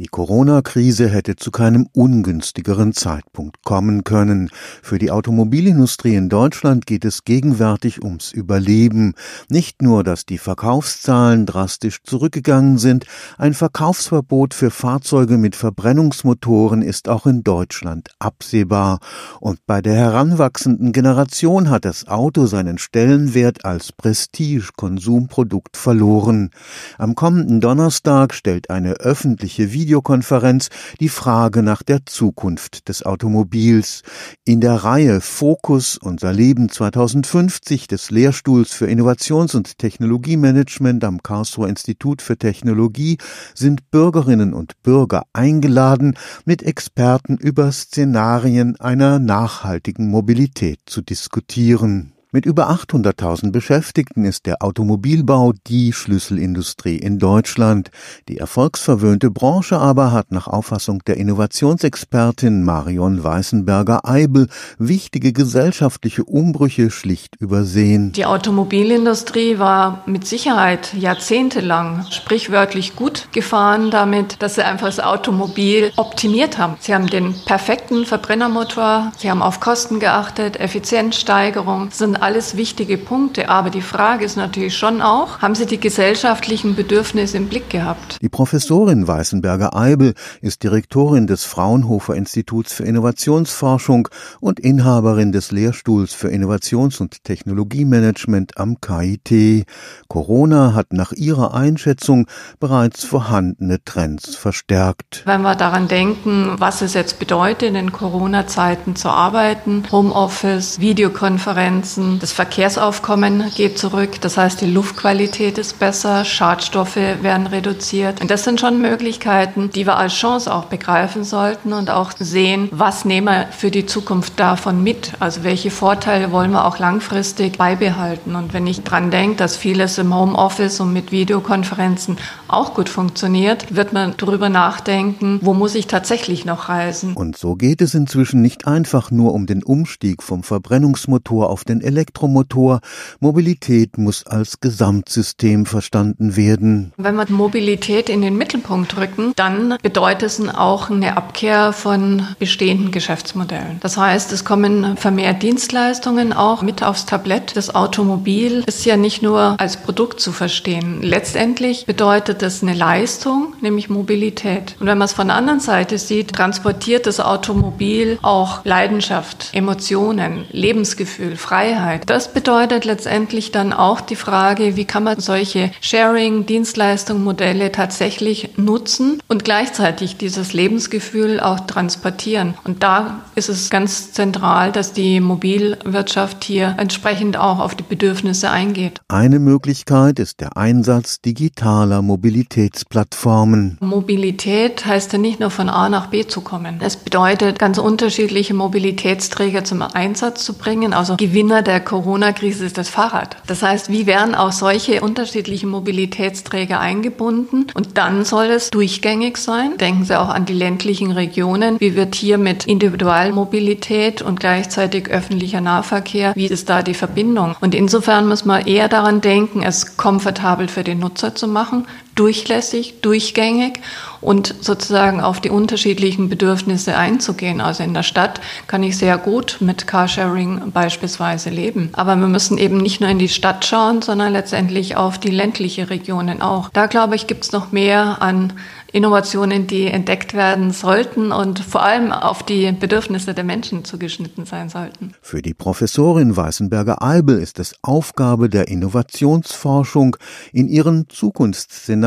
Die Corona-Krise hätte zu keinem ungünstigeren Zeitpunkt kommen können. Für die Automobilindustrie in Deutschland geht es gegenwärtig ums Überleben. Nicht nur, dass die Verkaufszahlen drastisch zurückgegangen sind, ein Verkaufsverbot für Fahrzeuge mit Verbrennungsmotoren ist auch in Deutschland absehbar. Und bei der heranwachsenden Generation hat das Auto seinen Stellenwert als Prestige-Konsumprodukt verloren. Am kommenden Donnerstag stellt eine öffentliche Videokonferenz die Frage nach der Zukunft des Automobils. In der Reihe Fokus Unser Leben 2050 des Lehrstuhls für Innovations- und Technologiemanagement am Karlsruher Institut für Technologie sind Bürgerinnen und Bürger eingeladen, mit Experten über Szenarien einer nachhaltigen Mobilität zu diskutieren. Mit über 800.000 Beschäftigten ist der Automobilbau die Schlüsselindustrie in Deutschland. Die erfolgsverwöhnte Branche aber hat nach Auffassung der Innovationsexpertin Marion Weißenberger-Eibel wichtige gesellschaftliche Umbrüche schlicht übersehen. Die Automobilindustrie war mit Sicherheit jahrzehntelang sprichwörtlich gut gefahren damit, dass sie einfach das Automobil optimiert haben. Sie haben den perfekten Verbrennermotor, sie haben auf Kosten geachtet, Effizienzsteigerung, sind alles wichtige Punkte. Aber die Frage ist natürlich schon auch, haben Sie die gesellschaftlichen Bedürfnisse im Blick gehabt? Die Professorin Weißenberger-Eibel ist Direktorin des Fraunhofer Instituts für Innovationsforschung und Inhaberin des Lehrstuhls für Innovations- und Technologiemanagement am KIT. Corona hat nach ihrer Einschätzung bereits vorhandene Trends verstärkt. Wenn wir daran denken, was es jetzt bedeutet, in Corona-Zeiten zu arbeiten, Homeoffice, Videokonferenzen, das Verkehrsaufkommen geht zurück, das heißt die Luftqualität ist besser, Schadstoffe werden reduziert. Und das sind schon Möglichkeiten, die wir als Chance auch begreifen sollten und auch sehen, was nehmen wir für die Zukunft davon mit? Also welche Vorteile wollen wir auch langfristig beibehalten? Und wenn ich dran denke, dass vieles im Homeoffice und mit Videokonferenzen auch gut funktioniert, wird man darüber nachdenken, wo muss ich tatsächlich noch reisen? Und so geht es inzwischen nicht einfach nur um den Umstieg vom Verbrennungsmotor auf den Elektromotor Elektromotor. Mobilität muss als Gesamtsystem verstanden werden. Wenn wir Mobilität in den Mittelpunkt rücken, dann bedeutet es auch eine Abkehr von bestehenden Geschäftsmodellen. Das heißt, es kommen vermehrt Dienstleistungen auch mit aufs Tablett. Das Automobil ist ja nicht nur als Produkt zu verstehen. Letztendlich bedeutet es eine Leistung, nämlich Mobilität. Und wenn man es von der anderen Seite sieht, transportiert das Automobil auch Leidenschaft, Emotionen, Lebensgefühl, Freiheit. Freiheit. Das bedeutet letztendlich dann auch die Frage, wie kann man solche Sharing-Dienstleistungsmodelle tatsächlich nutzen und gleichzeitig dieses Lebensgefühl auch transportieren. Und da ist es ganz zentral, dass die Mobilwirtschaft hier entsprechend auch auf die Bedürfnisse eingeht. Eine Möglichkeit ist der Einsatz digitaler Mobilitätsplattformen. Mobilität heißt ja nicht nur von A nach B zu kommen. Es bedeutet, ganz unterschiedliche Mobilitätsträger zum Einsatz zu bringen. Also Gewinner der Corona-Krise ist das Fahrrad. Das heißt, wie werden auch solche unterschiedlichen Mobilitätsträger eingebunden? Und dann soll es durchgängig sein. Denken Sie auch an die ländlichen Regionen. Wie wird hier mit Individualmobilität und gleichzeitig öffentlicher Nahverkehr, wie ist da die Verbindung? Und insofern muss man eher daran denken, es komfortabel für den Nutzer zu machen, durchlässig, durchgängig und sozusagen auf die unterschiedlichen Bedürfnisse einzugehen. Also in der Stadt kann ich sehr gut mit Carsharing beispielsweise leben. Aber wir müssen eben nicht nur in die Stadt schauen, sondern letztendlich auf die ländliche Regionen auch. Da glaube ich, gibt es noch mehr an Innovationen, die entdeckt werden sollten und vor allem auf die Bedürfnisse der Menschen zugeschnitten sein sollten. Für die Professorin Weißenberger-Eibel ist es Aufgabe der Innovationsforschung, in ihren Zukunftsszenarien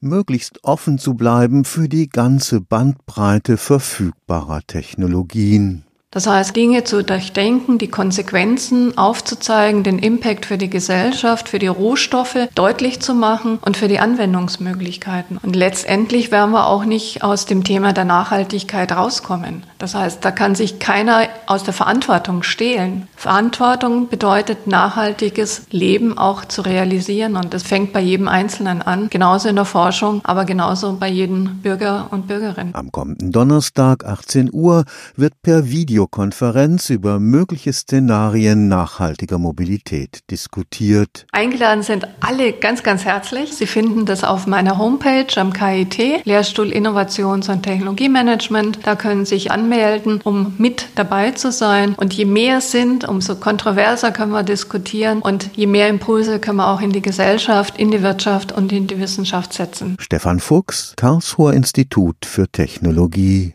möglichst offen zu bleiben für die ganze Bandbreite verfügbarer Technologien. Das heißt, Dinge zu durchdenken, die Konsequenzen aufzuzeigen, den Impact für die Gesellschaft, für die Rohstoffe deutlich zu machen und für die Anwendungsmöglichkeiten. Und letztendlich werden wir auch nicht aus dem Thema der Nachhaltigkeit rauskommen. Das heißt, da kann sich keiner aus der Verantwortung stehlen. Verantwortung bedeutet, nachhaltiges Leben auch zu realisieren. Und das fängt bei jedem Einzelnen an, genauso in der Forschung, aber genauso bei jedem Bürger und Bürgerin. Am kommenden Donnerstag, 18 Uhr, wird per Video Videokonferenz über mögliche Szenarien nachhaltiger Mobilität diskutiert. Eingeladen sind alle ganz, ganz herzlich. Sie finden das auf meiner Homepage am KIT, Lehrstuhl Innovations- und Technologiemanagement. Da können Sie sich anmelden, um mit dabei zu sein. Und je mehr sind, umso kontroverser können wir diskutieren und je mehr Impulse können wir auch in die Gesellschaft, in die Wirtschaft und in die Wissenschaft setzen. Stefan Fuchs, Karlsruher Institut für Technologie